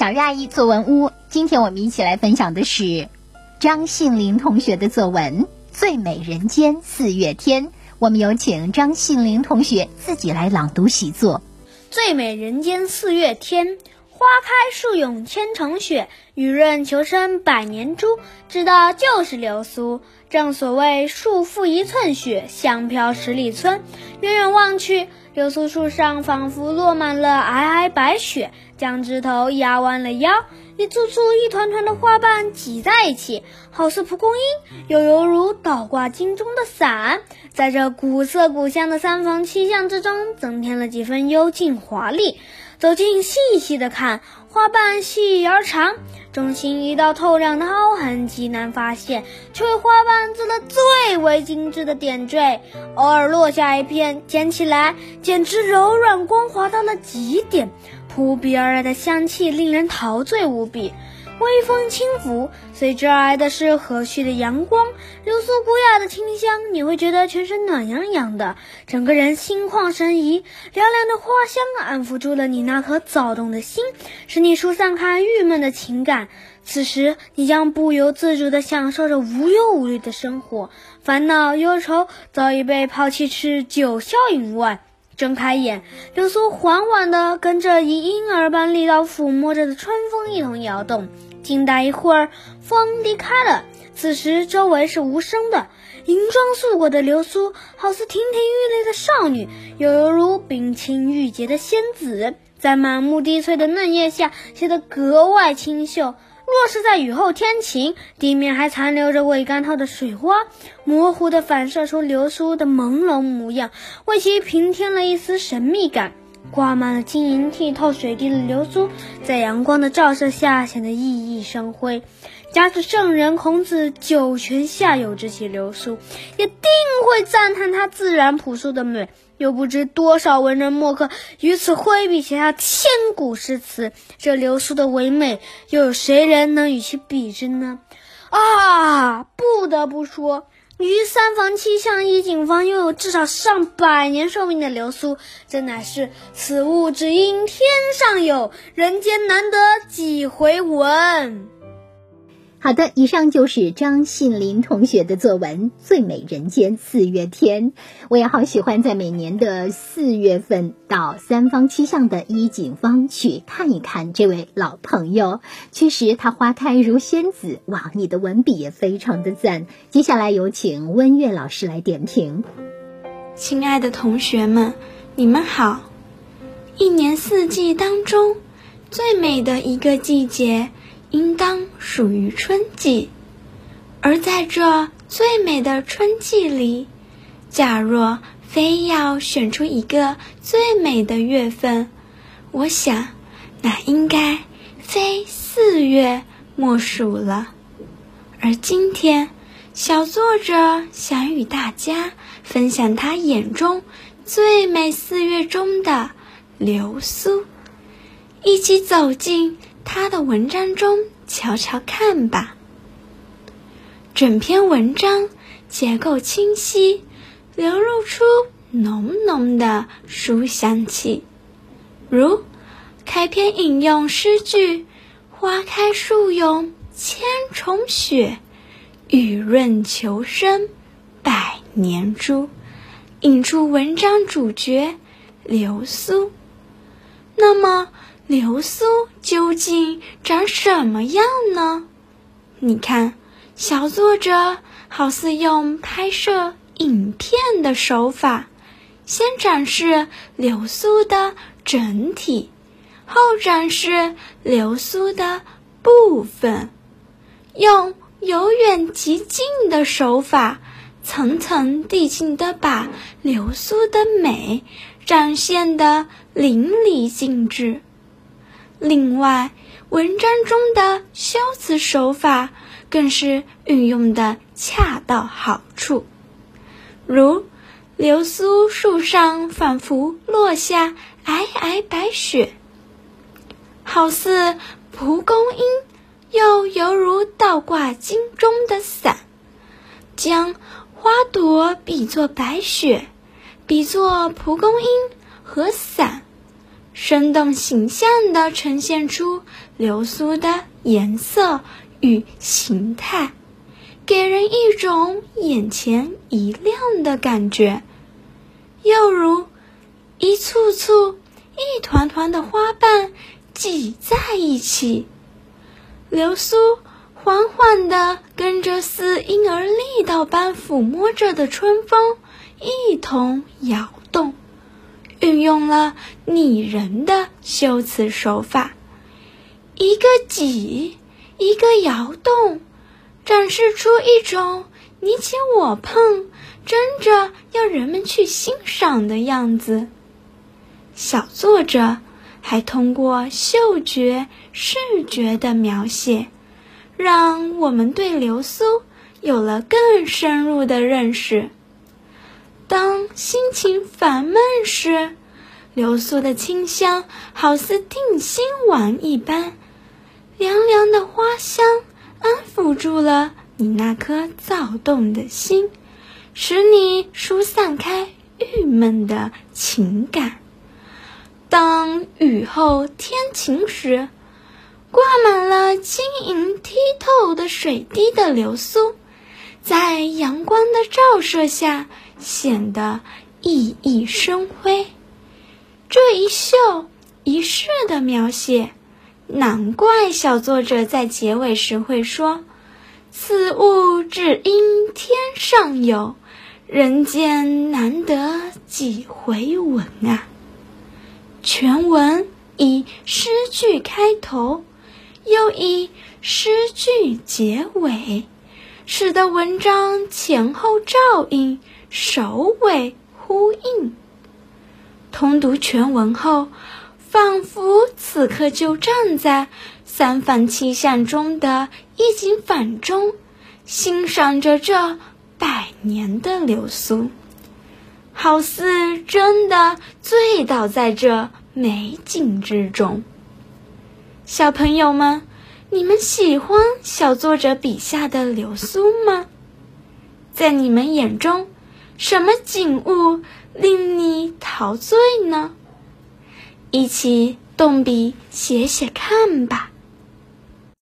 小阿姨作文屋，今天我们一起来分享的是张信林同学的作文《最美人间四月天》。我们有请张信林同学自己来朗读习作《最美人间四月天》。花开树涌千层雪，雨润求生百年珠。知道就是流苏。正所谓树负一寸雪，香飘十里村。远远望去，流苏树上仿佛落满了皑皑白雪，将枝头压弯了腰。一簇簇、一团团的花瓣挤在一起，好似蒲公英，又犹如倒挂金钟的伞，在这古色古香的三房七巷之中，增添了几分幽静华丽。走近细细的看，花瓣细而长，中心一道透亮的凹痕极难发现，却为花瓣做了最为精致的点缀。偶尔落下一片，捡起来简直柔软光滑到了极点，扑鼻而来的香气令人陶醉无比。微风轻拂，随之而来的是和煦的阳光，流苏古雅的清香，你会觉得全身暖洋洋的，整个人心旷神怡。凉凉的花香安抚住了你那颗躁动的心，使你疏散开郁闷的情感。此时，你将不由自主地享受着无忧无虑的生活，烦恼忧愁早已被抛弃至九霄云外。睁开眼，流苏缓缓地跟着以婴儿般力道抚摸着的春风一同摇动。静待一会儿，风离开了。此时周围是无声的，银装素裹的流苏，好似亭亭玉立的少女，又犹如冰清玉洁的仙子，在满目滴翠的嫩叶下，显得格外清秀。若是在雨后天晴，地面还残留着未干透的水花，模糊地反射出流苏的朦胧模样，为其平添了一丝神秘感。挂满了晶莹剔透水滴的流苏，在阳光的照射下显得熠熠生辉。假使圣人孔子九泉下有知其流苏，也定会赞叹它自然朴素的美。又不知多少文人墨客于此挥笔写下千古诗词，这流苏的唯美，又有谁人能与其比之呢？啊，不得不说。于三房七巷一景方拥有至少上百年寿命的流苏，真乃是此物只应天上有人间难得几回闻。好的，以上就是张信林同学的作文《最美人间四月天》。我也好喜欢在每年的四月份到三坊七巷的衣锦坊去看一看这位老朋友。确实，他花开如仙子。哇，你的文笔也非常的赞。接下来有请温月老师来点评。亲爱的同学们，你们好。一年四季当中，最美的一个季节。应当属于春季，而在这最美的春季里，假若非要选出一个最美的月份，我想，那应该非四月莫属了。而今天，小作者想与大家分享他眼中最美四月中的流苏，一起走进。他的文章中瞧瞧看吧。整篇文章结构清晰，流露出浓浓的书香气。如开篇引用诗句“花开树涌千重雪，雨润求生百年珠”，引出文章主角流苏。那么。流苏究竟长什么样呢？你看，小作者好似用拍摄影片的手法，先展示流苏的整体，后展示流苏的部分，用由远及近的手法，层层递进的把流苏的美展现的淋漓尽致。另外，文章中的修辞手法更是运用的恰到好处，如流苏树上仿佛落下皑皑白雪，好似蒲公英，又犹如倒挂金钟的伞，将花朵比作白雪，比作蒲公英和伞。生动形象地呈现出流苏的颜色与形态，给人一种眼前一亮的感觉，又如一簇簇、一团团的花瓣挤在一起，流苏缓缓地跟着似婴儿力道般抚摸着的春风一同摇。用了拟人的修辞手法，一个挤，一个摇动，展示出一种你挤我碰，争着要人们去欣赏的样子。小作者还通过嗅觉、视觉的描写，让我们对流苏有了更深入的认识。当心情烦闷时，流苏的清香好似定心丸一般，凉凉的花香安抚住了你那颗躁动的心，使你疏散开郁闷的情感。当雨后天晴时，挂满了晶莹剔透的水滴的流苏，在阳光的照射下。显得熠熠生辉。这一秀一世的描写，难怪小作者在结尾时会说：“此物只因天上有，人间难得几回闻啊！”全文以诗句开头，又以诗句结尾，使得文章前后照应。首尾呼应，通读全文后，仿佛此刻就站在三反七象中的一景反中，欣赏着这百年的流苏，好似真的醉倒在这美景之中。小朋友们，你们喜欢小作者笔下的流苏吗？在你们眼中？什么景物令你陶醉呢？一起动笔写写看吧。